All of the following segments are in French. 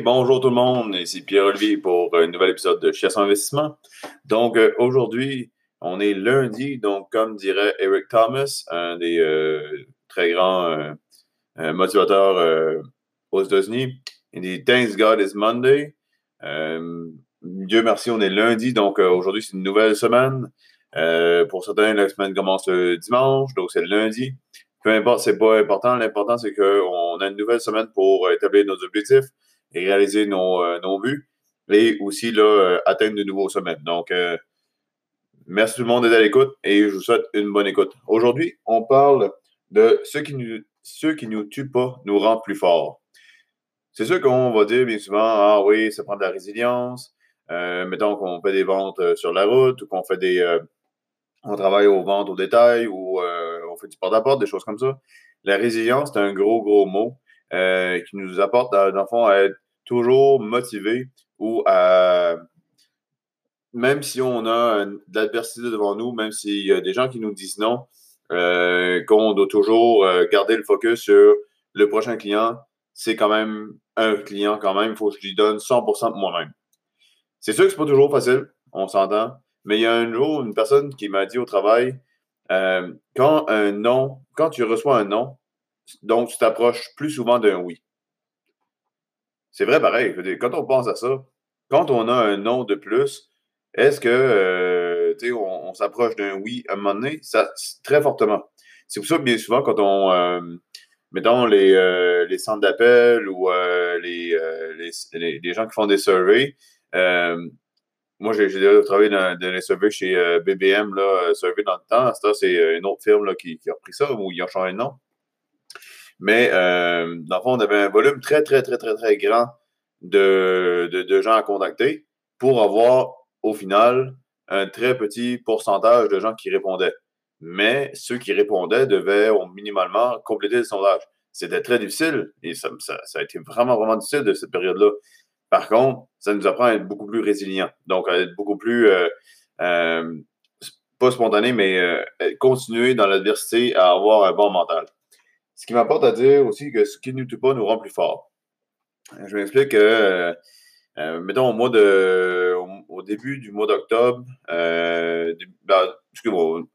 bonjour tout le monde, ici Pierre-Olivier pour un nouvel épisode de Chasse Investissement. Donc euh, aujourd'hui, on est lundi, donc comme dirait Eric Thomas, un des euh, très grands euh, motivateurs aux États-Unis, il dit Thanks God is Monday. Dieu merci, on est lundi, donc aujourd'hui c'est une nouvelle semaine. pour certains, la semaine commence le dimanche, donc c'est lundi. Peu importe, c'est pas important. L'important, c'est qu'on a une nouvelle semaine pour établir nos objectifs et réaliser nos, euh, nos buts et aussi là, euh, atteindre de nouveaux sommets. Donc, euh, merci tout le monde d'être à l'écoute et je vous souhaite une bonne écoute. Aujourd'hui, on parle de ce qui nous, qui nous tue pas nous rend plus forts. C'est sûr qu'on va dire bien souvent, ah oui, ça prend de la résilience. mettons qu'on fait des ventes sur la route ou qu'on fait des, on travaille aux ventes au détail ou on fait du porte-à-porte, des choses comme ça. La résilience, c'est un gros, gros mot. Euh, qui nous apporte, dans, le fond, à être toujours motivé ou à. Même si on a de l'adversité devant nous, même s'il y a des gens qui nous disent non, euh, qu'on doit toujours euh, garder le focus sur le prochain client, c'est quand même un client quand même, il faut que je lui donne 100% de moi-même. C'est sûr que c'est pas toujours facile, on s'entend, mais il y a un jour une personne qui m'a dit au travail, quand un non, quand tu reçois un non, donc, tu t'approches plus souvent d'un oui. C'est vrai pareil. Quand on pense à ça, quand on a un non de plus, est-ce que euh, on, s'approche d'un oui à un moment donné? Très fortement. C'est pour ça que bien souvent, quand on euh, mettons les, euh, les centres d'appel ou les, gens qui font des surveys, moi, j'ai déjà travaillé dans, les surveys chez BBM, là, Survey dans le temps. C'est une autre firme qui, a repris ça, ou ils ont changé de nom. Mais euh, dans le fond, on avait un volume très, très, très, très, très grand de, de, gens à contacter pour avoir au final un très petit pourcentage de gens qui répondaient. Mais ceux qui répondaient devaient minimalement compléter le sondage. C'était très difficile et ça, ça, a été vraiment, vraiment difficile de cette période-là. Par contre, ça nous apprend à être beaucoup plus résilient. Donc, à être beaucoup plus, euh, euh, pas spontané, mais continuer dans l'adversité à avoir un bon mental. Ce qui m'apporte à dire aussi que ce qui ne nous tue pas nous rend plus forts. Je m'explique que, euh, euh, mettons, au mois de, au, début du mois d'octobre, euh, ben,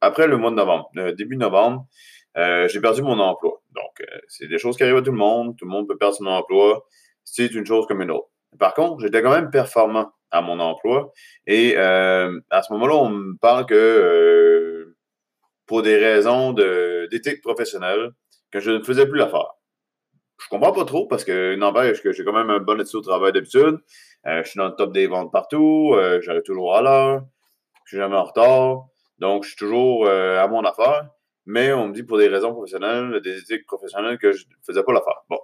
après le mois de novembre, début novembre, j'ai perdu mon emploi. Donc, c'est des choses qui arrivent à tout le monde. Tout le monde peut perdre son emploi. C'est une chose comme une autre. Par contre, j'étais quand même performant à mon emploi. Et à ce moment-là, on me parle que pour des raisons d'éthique professionnelle, que je ne faisais plus l'affaire. Je comprends pas trop parce que n'empêche que j'ai quand même un bon étude au travail d'habitude. Euh, je suis dans le top des ventes partout. Euh, j'arrive toujours à l'heure. Je suis jamais en retard. Donc, je suis toujours euh, à mon affaire. Mais on me dit pour des raisons professionnelles, des éthiques professionnelles, que je ne faisais pas l'affaire. Bon,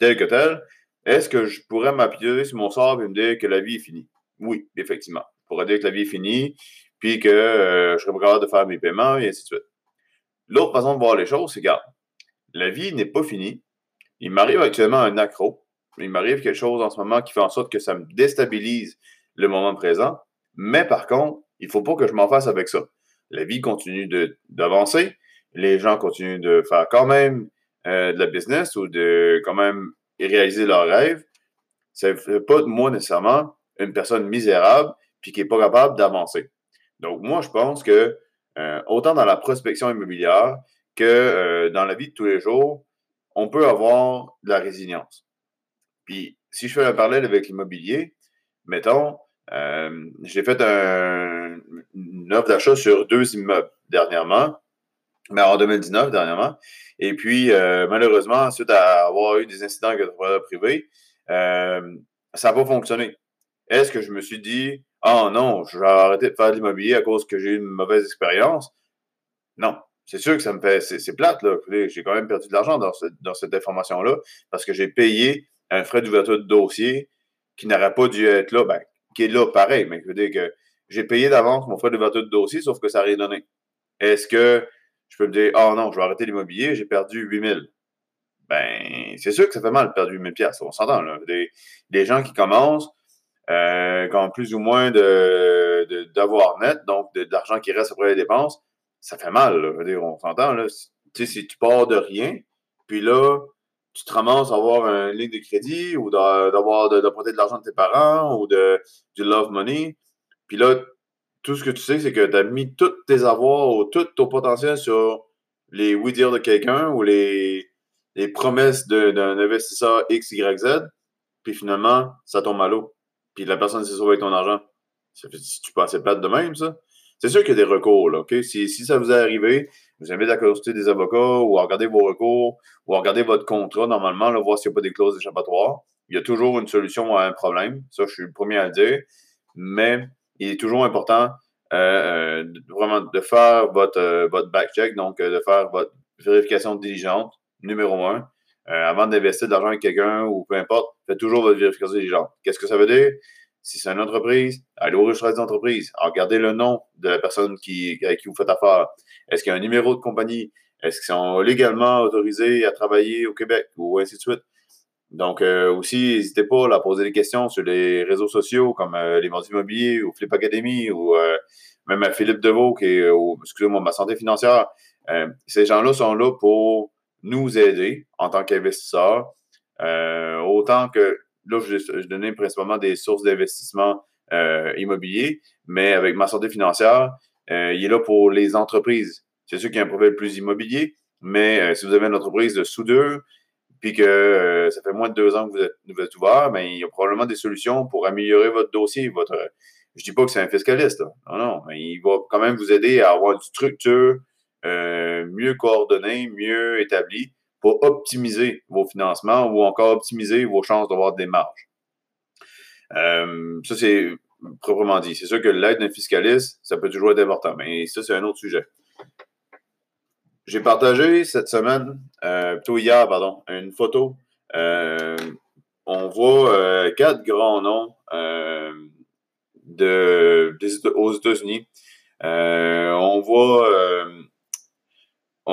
tel que tel. Est-ce que je pourrais m'appuyer sur mon sort et me dire que la vie est finie? Oui, effectivement. Je pourrais dire que la vie est finie, puis que je serais pas capable de faire mes paiements, et ainsi de suite. L'autre façon de voir les choses, c'est, que la vie n'est pas finie. Il m'arrive actuellement un accro. Il m'arrive quelque chose en ce moment qui fait en sorte que ça me déstabilise le moment présent. Mais par contre, il ne faut pas que je m'en fasse avec ça. La vie continue d'avancer. Les gens continuent de faire quand même euh, de la business ou de quand même réaliser leurs rêves. Ça ne fait pas de moi nécessairement une personne misérable puis qui n'est pas capable d'avancer. Donc, moi, je pense que euh, autant dans la prospection immobilière que euh, dans la vie de tous les jours, on peut avoir de la résilience. Puis, si je fais un parallèle avec l'immobilier, mettons, euh, j'ai fait un, une offre d'achat sur deux immeubles dernièrement, mais en 2019 dernièrement. Et puis, euh, malheureusement, suite à avoir eu des incidents avec le privé, ça n'a pas fonctionné. Est-ce que je me suis dit, oh non, je vais arrêter de faire de l'immobilier à cause que j'ai eu une mauvaise expérience? Non, c'est sûr que ça me fait. C'est plate, là. J'ai quand même perdu de l'argent dans, cette information-là parce que j'ai payé un frais d'ouverture de dossier qui n'aurait pas dû être là, ben, qui est là pareil, mais je veux dire que j'ai payé d'avance mon frais d'ouverture de dossier, sauf que ça n'a rien donné. Est-ce que je peux me dire, oh non, je vais arrêter l'immobilier, j'ai perdu 8000? Ben, c'est sûr que ça fait mal de perdre 8000 pièces. On s'entend, là. Des, gens qui commencent, euh, qui ont plus ou moins d'avoir de, net, donc de, de l'argent qui reste après les dépenses, ça fait mal. Là. on s'entend. Là. Si tu pars de rien, puis là, tu te ramasses à avoir une ligne de crédit ou d'avoir de, de l'argent de tes parents ou de, du love money. Puis là, tout ce que tu sais, c'est que tu as mis tous tes avoirs ou tout ton potentiel sur les oui-dire de quelqu'un ou les, les promesses d'un investisseur X, Y, Z. Puis finalement, ça tombe à l'eau. Puis la personne s'est sauvée avec ton argent. Fait, tu peux assez plate de même, ça. C'est sûr qu'il y a des recours, là, OK? Si, si ça vous est arrivé, vous invite à consulter des avocats ou à regarder vos recours ou à regarder votre contrat, normalement, là, voir s'il n'y a pas des clauses échappatoires. Il y a toujours une solution à un problème. Ça, je suis le premier à le dire. Mais il est toujours important euh, euh, vraiment de faire votre, euh, votre back-check, donc de faire votre vérification diligente, numéro un. avant d'investir de l'argent avec quelqu'un ou peu importe, faites toujours votre vérification diligente. Qu'est-ce que ça veut dire? Si c'est une entreprise, allez au registre des entreprises. Regardez le nom de la personne qui, avec qui vous faites affaire. Est-ce qu'il y a un numéro de compagnie? Est-ce qu'ils sont légalement autorisés à travailler au Québec ou ainsi de suite? Donc, euh, aussi, n'hésitez pas à poser des questions sur les réseaux sociaux comme euh, les vendus immobiliers ou Flip Academy ou euh, même à Philippe Deveau, qui est, excusez-moi, ma santé financière. ces gens-là sont là pour nous aider en tant qu'investisseurs. autant que, là, je, donnais principalement des sources d'investissement immobilier, mais avec ma santé financière, il est là pour les entreprises. C'est sûr qu'il y a un profil plus immobilier, mais si vous avez une entreprise de soudure, puis que euh, ça fait moins de deux ans que vous êtes, ouvert, mais ben, il y a probablement des solutions pour améliorer votre dossier. Votre, je ne dis pas que c'est un fiscaliste, non, non, mais il va quand même vous aider à avoir une structure euh, mieux coordonnée, mieux établie pour optimiser vos financements ou encore optimiser vos chances d'avoir des marges. Euh, ça, c'est proprement dit. C'est sûr que l'aide d'un fiscaliste, ça peut toujours être important, mais ça, c'est un autre sujet. J'ai partagé cette semaine, euh, plutôt hier, pardon, une photo. Euh, on voit euh, quatre grands noms de, aux États-Unis. on voit,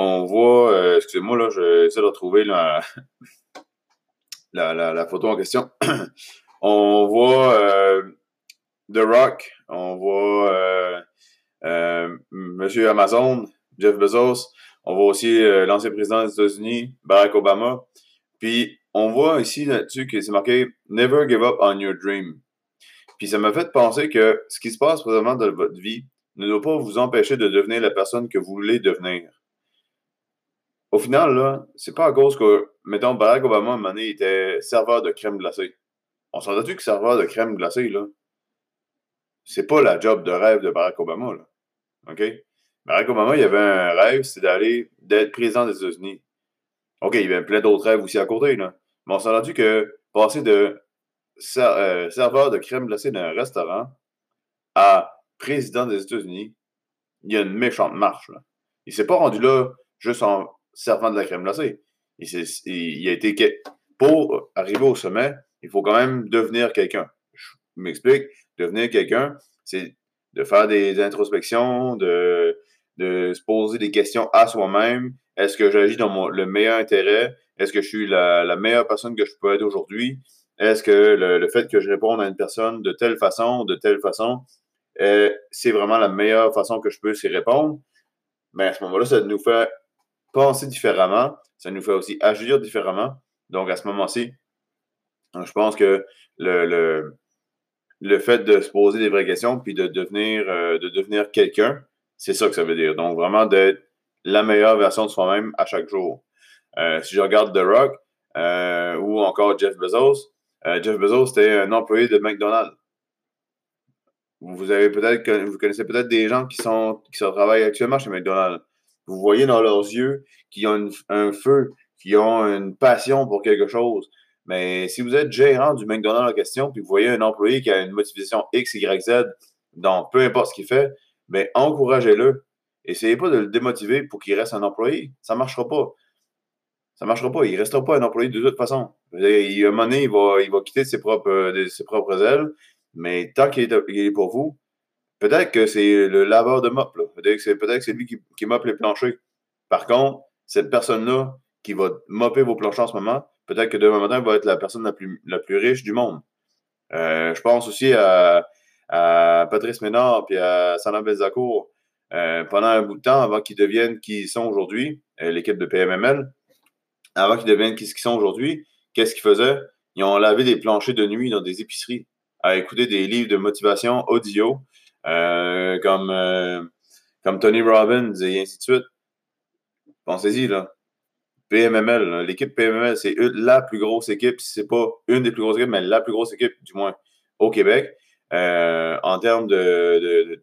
on voit, excusez-moi, là, j'essaie de retrouver la, photo en question. on voit The Rock, on voit Monsieur Amazon, Jeff Bezos, on voit aussi euh, l'ancien président des États-Unis, Barack Obama. Puis on voit ici là-dessus que c'est marqué Never give up on your dream. Puis ça m'a fait penser que ce qui se passe présentement dans votre vie ne doit pas vous empêcher de devenir la personne que vous voulez devenir. Au final, là, c'est pas à cause que, mettons, Barack Obama, à un moment donné, était serveur de crème glacée. On s'entend-tu que serveur de crème glacée, là, c'est pas la job de rêve de Barack Obama, là. OK? Barack Obama, il avait un rêve, c'est d'aller, d'être président des États-Unis. OK, il y avait plein d'autres rêves aussi à côté, là. Mais on s'est rendu que passer de euh, serveur de crème glacée d'un restaurant à président des États-Unis, il y a une méchante marche, là. Il s'est pas rendu là juste en servant de la crème glacée. Il, a été. Pour arriver au sommet, il faut quand même devenir quelqu'un. Je m'explique. Devenir quelqu'un, c'est de faire des introspections, de de se poser des questions à soi-même. Est-ce que j'agis dans mon, le meilleur intérêt? Est-ce que je suis la, meilleure personne que je peux être aujourd'hui? Est-ce que le, fait que je réponde à une personne de telle façon, de telle façon, euh, c'est vraiment la meilleure façon que je peux s'y répondre? Mais à ce moment-là, ça nous fait penser différemment. Ça nous fait aussi agir différemment. Donc, à ce moment-ci, je pense que le, fait de se poser des vraies questions puis de devenir, euh, de devenir quelqu'un, c'est ça que ça veut dire. Donc, vraiment d'être la meilleure version de soi-même à chaque jour. Euh, si je regarde The Rock euh, ou encore Jeff Bezos, Jeff Bezos, c'était un employé de McDonald's. Vous vous connaissez peut-être des gens qui sont qui travaillent actuellement chez McDonald's. Vous voyez dans leurs yeux qu'ils ont un feu, qu'ils ont une passion pour quelque chose. Mais si vous êtes gérant du McDonald's en question, puis vous voyez un employé qui a une motivation X, Y, Z, donc peu importe ce qu'il fait, ben, encouragez-le. Essayez pas de le démotiver pour qu'il reste un employé. Ça ne marchera pas. Ça ne marchera pas. Il ne restera pas un employé de toute façon. Il, à un moment donné, il va, il va quitter ses propres, ses propres ailes. Mais tant qu'il est, pour vous, peut-être que c'est le laveur de mop. Peut-être que c'est lui qui, qui moppe les planchers. Par contre, cette personne-là qui va mopper vos planchers en ce moment, peut-être que demain matin, va être la personne la plus, la plus riche du monde. Euh, je pense aussi à, à Patrice Ménard et à Sana Bezacourt euh, pendant un bout de temps avant qu'ils deviennent qui ils sont aujourd'hui, euh, l'équipe de PMML. avant qu'ils deviennent ce qu'ils sont aujourd'hui, qu'est-ce qu'ils faisaient? Ils ont lavé des planchers de nuit dans des épiceries, à écouter des livres de motivation audio, comme, euh, comme Tony Robbins et ainsi de suite. Pensez-y, là. PMML, l'équipe PMML, c'est la plus grosse équipe, si c'est pas une des plus grosses équipes, mais la plus grosse équipe, du moins, au Québec, euh, en termes de,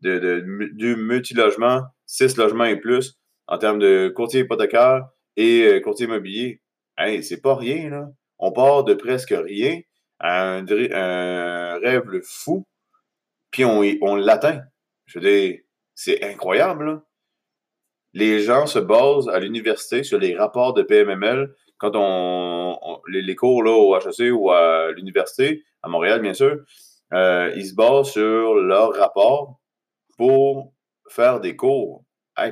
de, de, multilogement, six logements et plus, en termes de courtier hypothécaire et courtier immobilier. Hey, c'est pas rien, là. On part de presque rien à un rêve fou puis on, on l'atteint. Je veux dire, c'est incroyable. Les gens se basent à l'université sur les rapports de PMML quand on, les, cours là, au HEC ou à l'université, à Montréal, bien sûr, euh, ils se basent sur leurs rapports pour faire des cours.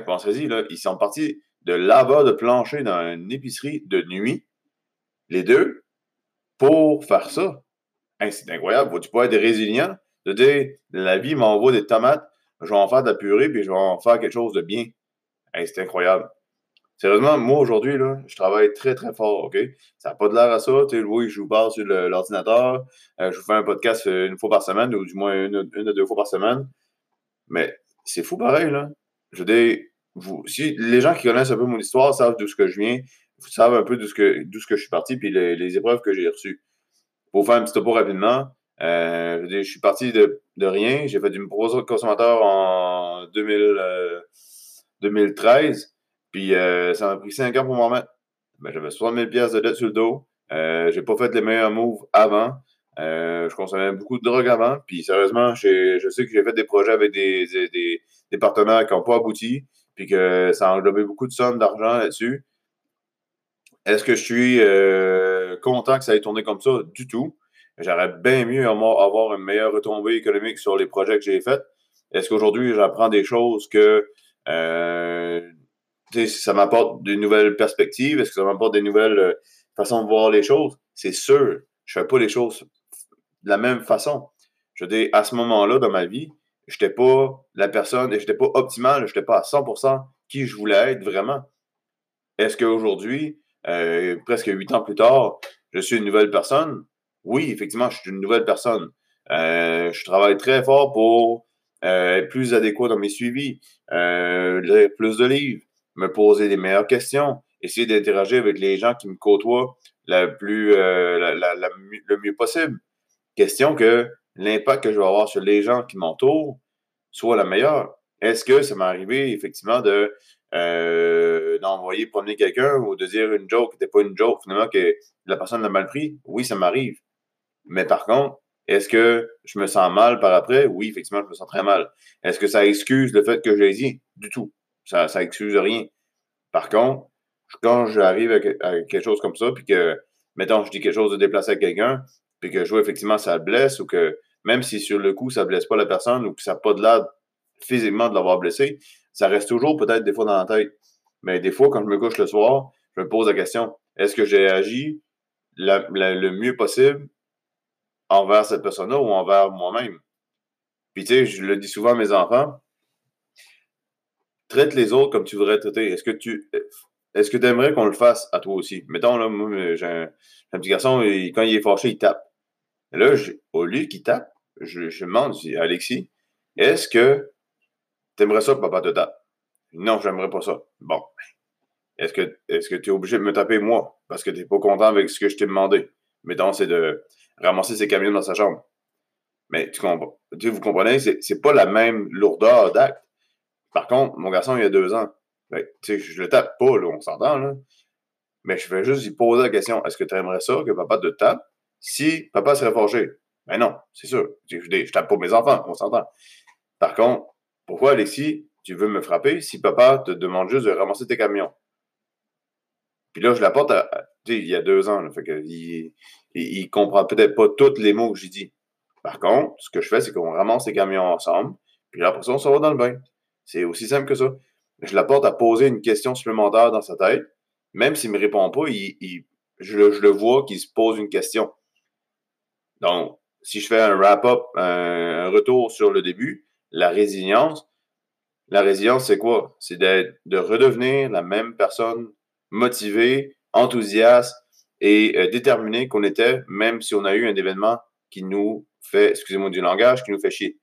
Pensez-y, là, ils sont partis de laveur de plancher dans une épicerie de nuit, les deux, pour faire ça. c'est incroyable. Faut-tu pas être résilient? De dire la vie m'envoie des tomates, je vais en faire de la purée, puis je vais en faire quelque chose de bien. c'est incroyable. Sérieusement, moi aujourd'hui, là, je travaille très très fort, OK? Ça n'a pas de l'air à ça. Oui, je vous parle sur l'ordinateur, euh, je vous fais un podcast euh, une fois par semaine, ou du moins une, une ou deux fois par semaine. Mais c'est fou pareil, là. Je veux dire, si les gens qui connaissent un peu mon histoire savent d'où ce que je viens, savez un peu d'où ce ce que je suis parti, puis les, les épreuves que j'ai reçues. Pour faire un petit topo rapidement, euh, je, suis parti de, rien. J'ai fait du consommateur en 2013. Euh, puis euh, ça m'a pris 5 ans pour m'en remettre. Ben, J'avais 60 000 pièces de dette sur le dos. j'ai pas fait les meilleurs moves avant. je consommais beaucoup de drogue avant. Puis sérieusement, je sais que j'ai fait des projets avec des, des, partenaires qui n'ont pas abouti. Puis que ça a englobé beaucoup de sommes d'argent là-dessus. Est-ce que je suis content que ça ait tourné comme ça? Du tout. J'aurais bien mieux avoir une meilleure retombée économique sur les projets que j'ai faits. Est-ce qu'aujourd'hui, j'apprends des choses que euh, ça m'apporte de nouvelles perspectives? Est-ce que ça m'apporte des nouvelles euh, façons de voir les choses? C'est sûr, je ne fais pas les choses de la même façon. Je dis, à ce moment-là dans ma vie, je n'étais pas la personne, je n'étais pas optimal, je n'étais pas à 100% qui je voulais être vraiment. Est-ce qu'aujourd'hui, euh, presque huit ans plus tard, je suis une nouvelle personne? Oui, effectivement, je suis une nouvelle personne. Euh, je travaille très fort pour euh, être plus adéquat dans mes suivis, euh, lire plus de livres, me poser des meilleures questions, essayer d'interagir avec les gens qui me côtoient le mieux possible. Question que l'impact que je vais avoir sur les gens qui m'entourent soit la meilleure. Est-ce que ça m'est arrivé effectivement de d'envoyer promener quelqu'un ou de dire une joke qui n'était pas une joke, finalement que la personne l'a mal pris? Oui, ça m'arrive. Mais par contre, est-ce que je me sens mal par après? Oui, effectivement, je me sens très mal. Est-ce que ça excuse le fait que j'ai dit? Du tout. Ça, ça excuse rien. Par contre, quand j'arrive à, quelque chose comme ça, puis que, mettons, je dis quelque chose de déplacé à quelqu'un, puis que je vois effectivement ça blesse, ou que même si sur le coup, ça blesse pas la personne, ou que ça n'a pas de l'air physiquement de l'avoir blessé, ça reste toujours peut-être des fois dans la tête. Mais des fois, quand je me couche le soir, je me pose la question, est-ce que j'ai agi le mieux possible envers cette personne-là ou envers moi-même. Puis, tu sais, je le dis souvent à mes enfants, traite les autres comme tu voudrais traiter. Est-ce que tu est-ce que aimerais qu'on le fasse à toi aussi? Mettons, là, moi, j'ai un, petit garçon, quand il est fâché, il tape. Et là, au lieu qu'il tape, je, je demande, je dis, Alexis, est-ce que tu aimerais ça que papa te tape? Non, j'aimerais pas ça. Bon. Est-ce que est-ce que tu es obligé de me taper moi? Parce que tu n'es pas content avec ce que je t'ai demandé? Mettons, c'est de ramasser ses camions dans sa chambre. Mais tu comprends, vous comprenez, c'est pas la même lourdeur d'acte. Par contre, mon garçon, il a deux ans. Ben, je le tape pas, là, on s'entend, là. Mais je vais juste lui poser la question est-ce que tu aimerais ça que papa te tape si papa serait forgé? Ben non, c'est sûr. Je, je, tape pas mes enfants, on s'entend. Par contre, pourquoi, Alexis, tu veux me frapper si papa te demande juste de ramasser tes camions? Puis là, je l'apporte à, il y a deux ans. Que, il, il, comprend peut-être pas tous les mots que j'ai dit. Par contre, ce que je fais, c'est qu'on ramasse les camions ensemble, puis après ça, on s'en va dans le bain. C'est aussi simple que ça. Je l'apporte à poser une question supplémentaire dans sa tête. Même s'il ne me répond pas, il, je, le vois qu'il se pose une question. Donc, si je fais un wrap-up, un, retour sur le début, la résilience, la résilience, c'est quoi? C'est de redevenir la même personne motivé, enthousiaste et euh, déterminé qu'on était, même si on a eu un événement qui nous fait, excusez-moi du langage, qui nous fait chier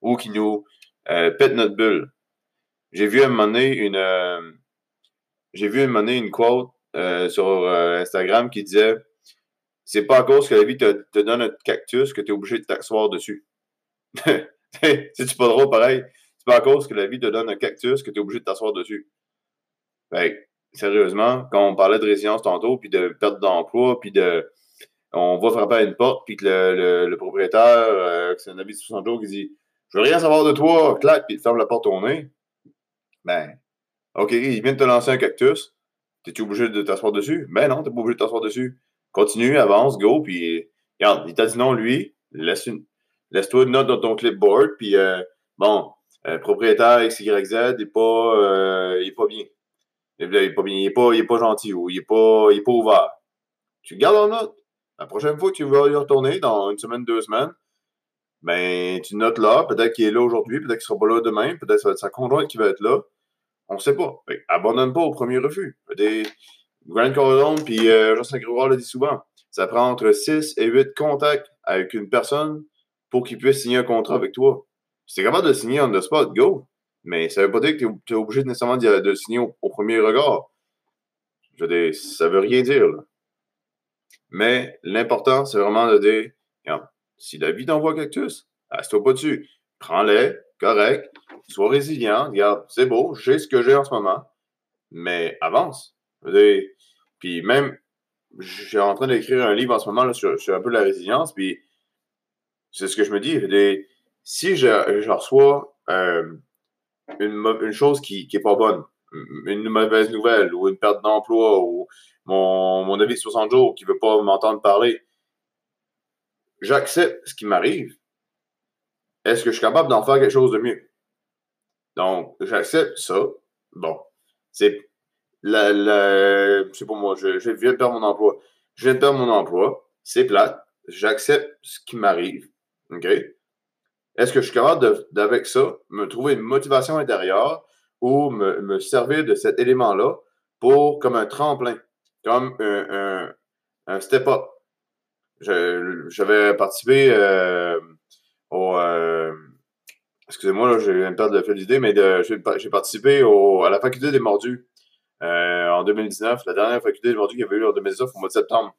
ou qui nous euh, pète notre bulle. J'ai vu un moment donné une, euh, j'ai vu un moment donné une quote sur Instagram qui disait c'est pas à cause que la vie te, donne un cactus que tu es obligé de t'asseoir dessus. C'est-tu pas drôle pareil? C'est pas à cause que la vie te donne un cactus que tu es obligé de t'asseoir dessus. Sérieusement, quand on parlait de résilience tantôt, puis de perte d'emploi, puis de. On va frapper à une porte, puis que le, propriétaire, euh, c'est un avis de 60 jours, qui dit Je veux rien savoir de toi, clac, puis il ferme la porte au nez. Ben, OK, il vient de te lancer un cactus. T'es-tu obligé de t'asseoir dessus? Ben non, t'es pas obligé de t'asseoir dessus. Continue, avance, go, puis regarde, il t'a dit non, lui, laisse une, laisse-toi une note dans ton clipboard, puis euh, bon, euh, propriétaire XYZ, il n'est pas, euh, il est pas bien. Il n'est pas pas, gentil ou il n'est pas, pas ouvert. Tu gardes en note. La prochaine fois que tu vas y retourner, dans une semaine, deux semaines, ben, tu notes là. Peut-être qu'il est là aujourd'hui, peut-être qu'il ne sera pas là demain, peut-être que ça va être sa conjointe qui va être là. On ne sait pas. abandonne pas au premier refus. Des Grant Cardone, puis euh, Justin Grégoire le dit souvent, ça prend entre 6 et 8 contacts avec une personne pour qu'il puisse signer un contrat avec toi. Si tu es capable de signer on the spot, go. Mais ça veut pas dire que tu es, obligé nécessairement de, signer au, premier regard. Je veux dire, ça veut rien dire. Mais l'important, c'est vraiment de dire, si la vie t'envoie cactus, assieds-toi pas dessus. Prends-les, correct, sois résilient, regarde, c'est beau, j'ai ce que j'ai en ce moment, mais avance. Dire, puis même, je suis en train d'écrire un livre en ce moment là, sur, un peu la résilience, puis c'est ce que je me dis. si je, reçois euh, une, chose qui n'est pas bonne, une mauvaise nouvelle ou une perte d'emploi ou mon, mon avis de 60 jours qui ne veut pas m'entendre parler, j'accepte ce qui m'arrive. Est-ce que je suis capable d'en faire quelque chose de mieux? Donc, j'accepte ça. Bon, c'est la, la, sais pas moi, je, je viens de perdre mon emploi. Je viens de perdre mon emploi. C'est plate. J'accepte ce qui m'arrive. OK? Est-ce que je suis capable, d'avec ça, me trouver une motivation intérieure ou me, servir de cet élément-là pour, comme un tremplin, comme un, step-up? J'avais participé euh, au. Euh, excusez-moi, j'ai une perte de d'idée, mais j'ai participé au, à la faculté des mordus euh, en 2019, la dernière faculté des mordus qu'il y avait eu en 2019 au mois de septembre.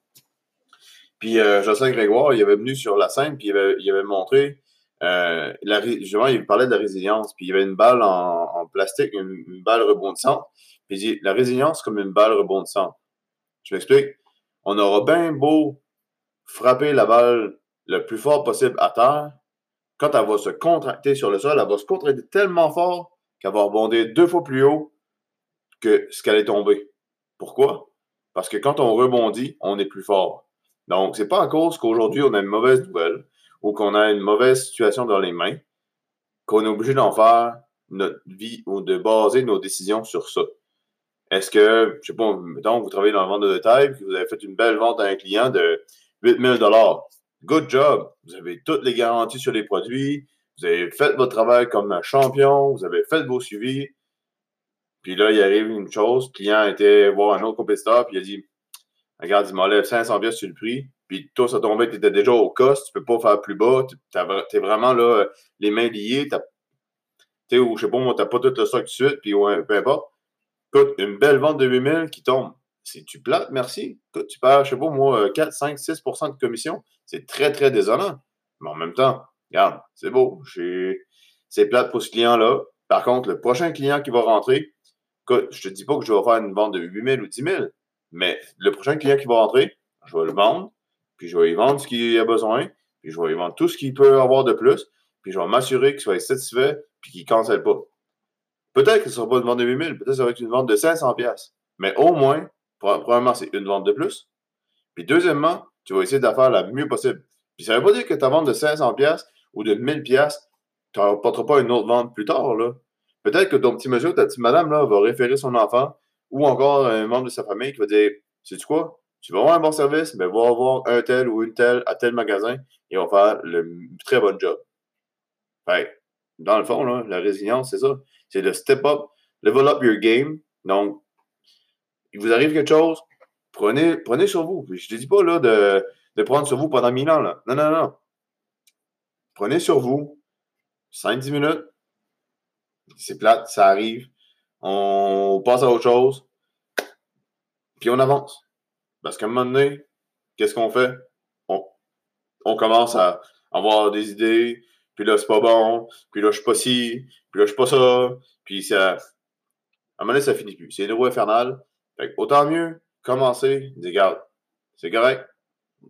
Puis Jocelyn Grégoire, il avait venu sur la scène, puis il avait, il avait montré, euh, la, justement, il parlait de la résilience, puis il y avait une balle en, plastique, une, balle rebondissante, puis il dit, la résilience comme une balle rebondissante. Je m'explique. On aura bien beau frapper la balle le plus fort possible à terre, quand elle va se contracter sur le sol, elle va se contracter tellement fort qu'elle va rebondir deux fois plus haut que ce qu'elle est tombée. Pourquoi? Parce que quand on rebondit, on est plus fort. Donc, c'est pas à cause qu'aujourd'hui, on a une mauvaise nouvelle ou qu'on a une mauvaise situation dans les mains qu'on est obligé d'en faire notre vie ou de baser nos décisions sur ça. Est-ce que, je sais pas, mettons, vous travaillez dans la vente de détail, puis vous avez fait une belle vente à un client de 8000 dollars. Good job! Vous avez toutes les garanties sur les produits, vous avez fait votre travail comme un champion, vous avez fait vos suivis. Puis là, il arrive une chose, le client était voir un autre compétiteur, puis il a dit Regarde, il m'enlève 500 pièces sur le prix. Puis toi, ça tombait, tu étais déjà au cost, tu peux pas faire plus bas. Tu es vraiment là, les mains liées. Tu sais, ou je sais pas, moi, tu pas tout le stock de suite, puis ouais, peu importe. Écoute, une belle vente de 8000 qui tombe. C'est tu plates, merci. Écoute, tu perds, je sais pas, moi, 4, 5, 6% de commission. C'est très, très désolant. Mais en même temps, regarde, c'est beau. C'est plate pour ce client-là. Par contre, le prochain client qui va rentrer, écoute, je te dis pas que je vais faire une vente de 8000 ou 10 000. Mais le prochain client qui va rentrer, je vais le vendre, puis je vais lui vendre ce qu'il a besoin, puis je vais lui vendre tout ce qu'il peut avoir de plus, puis je vais m'assurer qu'il soit satisfait, puis qu'il ne cancelle pas. Peut-être que ce ne sera pas une vente de 8000, peut-être que ça va être une vente de 500 pièces. Mais au moins, premièrement, c'est une vente de plus. Puis deuxièmement, tu vas essayer de la faire la mieux possible. Puis ça ne veut pas dire que ta vente de 500 pièces ou de 1000 pièces, tu n'apporteras pas une autre vente plus tard. Là. Peut-être que ton petit monsieur, ta petite madame là, va référer son enfant ou encore un membre de sa famille qui va dire Sais-tu quoi? Tu vas avoir un bon service, mais va avoir un tel ou une telle à tel magasin et on va faire le très bon job. Fait, dans le fond, là, la résilience, c'est ça. C'est de step up, level up your game. Donc, il vous arrive quelque chose, prenez, prenez sur vous. Je ne te dis pas là, de, de prendre sur vous pendant mille ans. Là. Non, non, non. Prenez sur vous 5-10 minutes. C'est plate, ça arrive. On passe à autre chose. Puis on avance. Parce qu'à un moment donné, qu'est-ce qu'on fait? On, on commence à avoir des idées, puis là, c'est pas bon, puis là, je suis pas ci, puis là, je suis pas ça, puis ça. À un moment donné, ça finit plus. C'est une roue infernale. Fait autant mieux commencer, dire, regarde, c'est correct.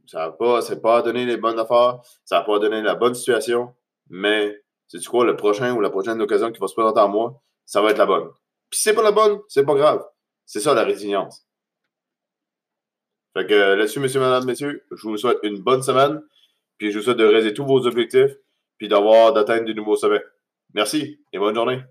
Ça n'a pas, pas donné les bonnes affaires, ça n'a pas donné la bonne situation, mais c'est quoi, le prochain ou la prochaine occasion qui va se présenter à moi, ça va être la bonne. Puis c'est pas la bonne, c'est pas grave. C'est ça la résilience. Fait que là-dessus, monsieur, madame, messieurs, je vous souhaite une bonne semaine. Puis je vous souhaite de réaliser tous vos objectifs. Puis d'avoir, d'atteindre de nouveaux sommets. Merci et bonne journée.